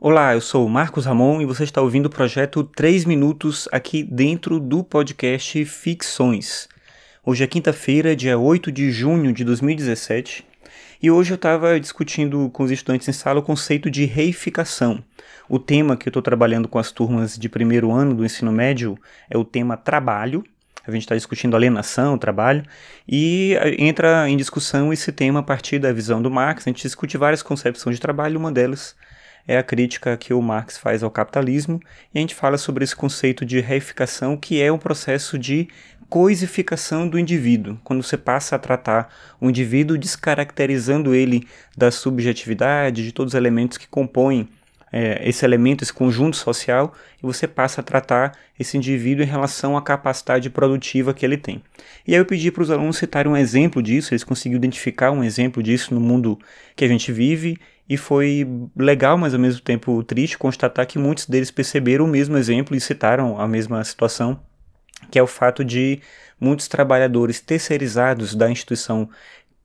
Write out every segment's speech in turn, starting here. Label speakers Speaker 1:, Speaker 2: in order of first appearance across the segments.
Speaker 1: Olá, eu sou o Marcos Ramon e você está ouvindo o projeto 3 Minutos aqui dentro do podcast Ficções. Hoje é quinta-feira, dia 8 de junho de 2017, e hoje eu estava discutindo com os estudantes em sala o conceito de reificação. O tema que eu estou trabalhando com as turmas de primeiro ano do ensino médio é o tema trabalho. A gente está discutindo alienação, trabalho, e entra em discussão esse tema a partir da visão do Marx. A gente discute várias concepções de trabalho, uma delas é a crítica que o Marx faz ao capitalismo, e a gente fala sobre esse conceito de reificação, que é um processo de coisificação do indivíduo, quando você passa a tratar o indivíduo descaracterizando ele da subjetividade, de todos os elementos que compõem é, esse elemento, esse conjunto social, e você passa a tratar esse indivíduo em relação à capacidade produtiva que ele tem. E aí eu pedi para os alunos citarem um exemplo disso, eles conseguiram identificar um exemplo disso no mundo que a gente vive, e foi legal, mas ao mesmo tempo triste, constatar que muitos deles perceberam o mesmo exemplo e citaram a mesma situação, que é o fato de muitos trabalhadores terceirizados da instituição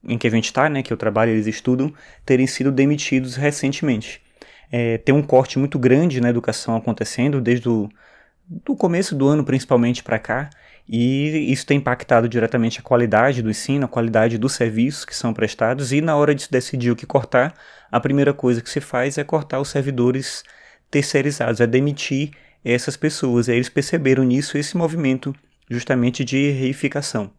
Speaker 1: em que a gente está, né, que eu trabalho, eles estudam, terem sido demitidos recentemente. É, tem um corte muito grande na educação acontecendo desde o do começo do ano principalmente para cá e isso tem impactado diretamente a qualidade do ensino, a qualidade dos serviços que são prestados e na hora de decidir o que cortar, a primeira coisa que se faz é cortar os servidores terceirizados, é demitir essas pessoas. E eles perceberam nisso esse movimento justamente de reificação.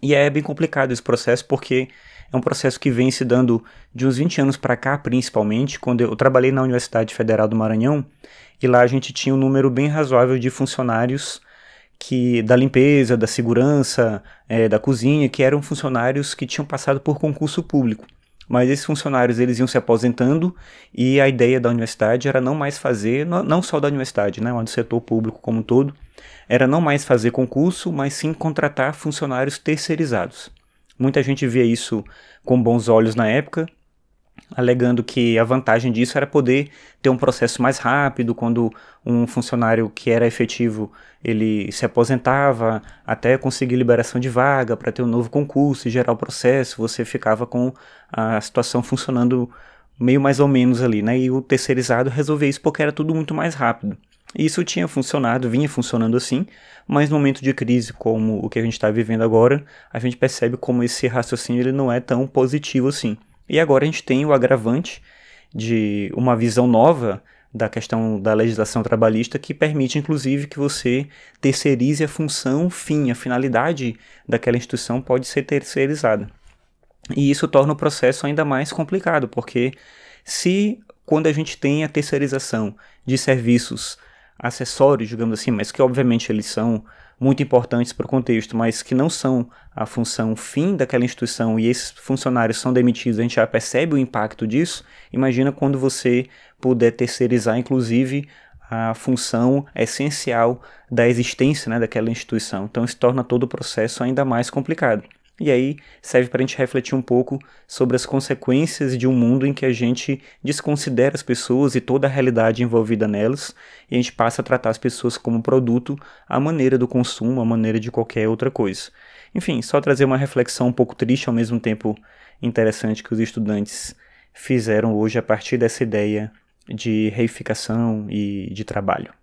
Speaker 1: E é bem complicado esse processo porque é um processo que vem se dando de uns 20 anos para cá, principalmente, quando eu trabalhei na Universidade Federal do Maranhão, e lá a gente tinha um número bem razoável de funcionários que da limpeza, da segurança, é, da cozinha, que eram funcionários que tinham passado por concurso público. Mas esses funcionários eles iam se aposentando e a ideia da universidade era não mais fazer, não só da universidade, né, mas do setor público como um todo, era não mais fazer concurso, mas sim contratar funcionários terceirizados. Muita gente via isso com bons olhos na época, alegando que a vantagem disso era poder ter um processo mais rápido, quando um funcionário que era efetivo ele se aposentava, até conseguir liberação de vaga para ter um novo concurso e gerar o processo, você ficava com a situação funcionando meio mais ou menos ali, né? E o terceirizado resolvia isso porque era tudo muito mais rápido. Isso tinha funcionado, vinha funcionando assim, mas no momento de crise como o que a gente está vivendo agora, a gente percebe como esse raciocínio ele não é tão positivo assim. E agora a gente tem o agravante de uma visão nova da questão da legislação trabalhista que permite, inclusive, que você terceirize a função fim, a finalidade daquela instituição pode ser terceirizada. E isso torna o processo ainda mais complicado, porque se quando a gente tem a terceirização de serviços acessórios, digamos assim, mas que obviamente eles são muito importantes para o contexto, mas que não são a função fim daquela instituição e esses funcionários são demitidos, a gente já percebe o impacto disso. Imagina quando você puder terceirizar, inclusive, a função essencial da existência né, daquela instituição. Então, isso torna todo o processo ainda mais complicado. E aí serve para a gente refletir um pouco sobre as consequências de um mundo em que a gente desconsidera as pessoas e toda a realidade envolvida nelas, e a gente passa a tratar as pessoas como produto à maneira do consumo, à maneira de qualquer outra coisa. Enfim, só trazer uma reflexão um pouco triste ao mesmo tempo interessante que os estudantes fizeram hoje a partir dessa ideia de reificação e de trabalho.